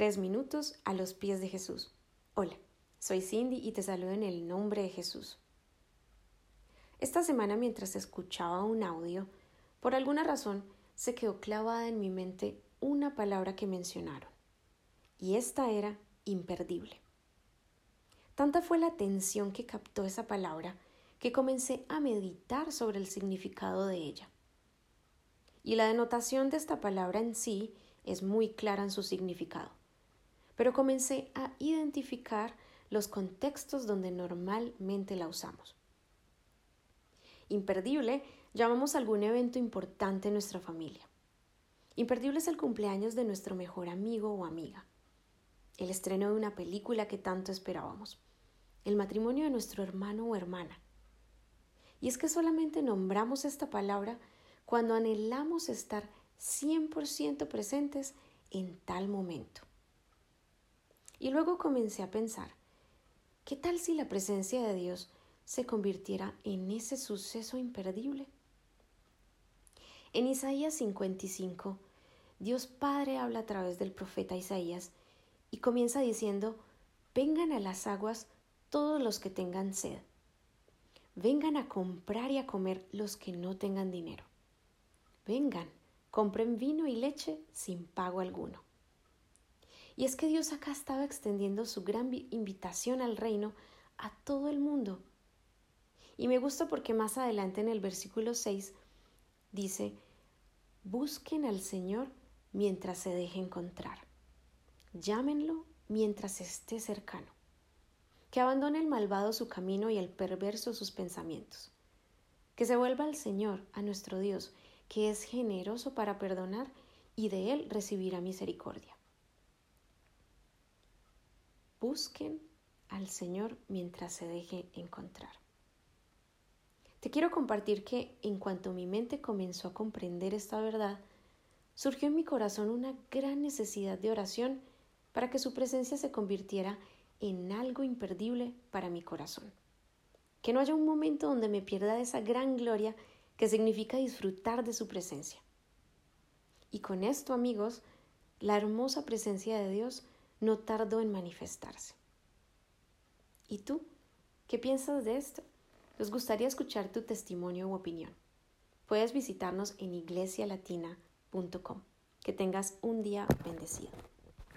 Tres minutos a los pies de Jesús. Hola, soy Cindy y te saludo en el nombre de Jesús. Esta semana mientras escuchaba un audio, por alguna razón se quedó clavada en mi mente una palabra que mencionaron, y esta era imperdible. Tanta fue la atención que captó esa palabra que comencé a meditar sobre el significado de ella. Y la denotación de esta palabra en sí es muy clara en su significado pero comencé a identificar los contextos donde normalmente la usamos. Imperdible llamamos algún evento importante en nuestra familia. Imperdible es el cumpleaños de nuestro mejor amigo o amiga, el estreno de una película que tanto esperábamos, el matrimonio de nuestro hermano o hermana. Y es que solamente nombramos esta palabra cuando anhelamos estar 100% presentes en tal momento. Y luego comencé a pensar, ¿qué tal si la presencia de Dios se convirtiera en ese suceso imperdible? En Isaías 55, Dios Padre habla a través del profeta Isaías y comienza diciendo, vengan a las aguas todos los que tengan sed. Vengan a comprar y a comer los que no tengan dinero. Vengan, compren vino y leche sin pago alguno. Y es que Dios acá estaba extendiendo su gran invitación al reino a todo el mundo. Y me gusta porque más adelante en el versículo 6 dice, busquen al Señor mientras se deje encontrar. Llámenlo mientras esté cercano. Que abandone el malvado su camino y el perverso sus pensamientos. Que se vuelva al Señor, a nuestro Dios, que es generoso para perdonar y de Él recibirá misericordia. Busquen al Señor mientras se deje encontrar. Te quiero compartir que en cuanto mi mente comenzó a comprender esta verdad, surgió en mi corazón una gran necesidad de oración para que su presencia se convirtiera en algo imperdible para mi corazón. Que no haya un momento donde me pierda esa gran gloria que significa disfrutar de su presencia. Y con esto, amigos, la hermosa presencia de Dios no tardó en manifestarse. ¿Y tú? ¿Qué piensas de esto? Nos gustaría escuchar tu testimonio u opinión. Puedes visitarnos en iglesialatina.com. Que tengas un día bendecido.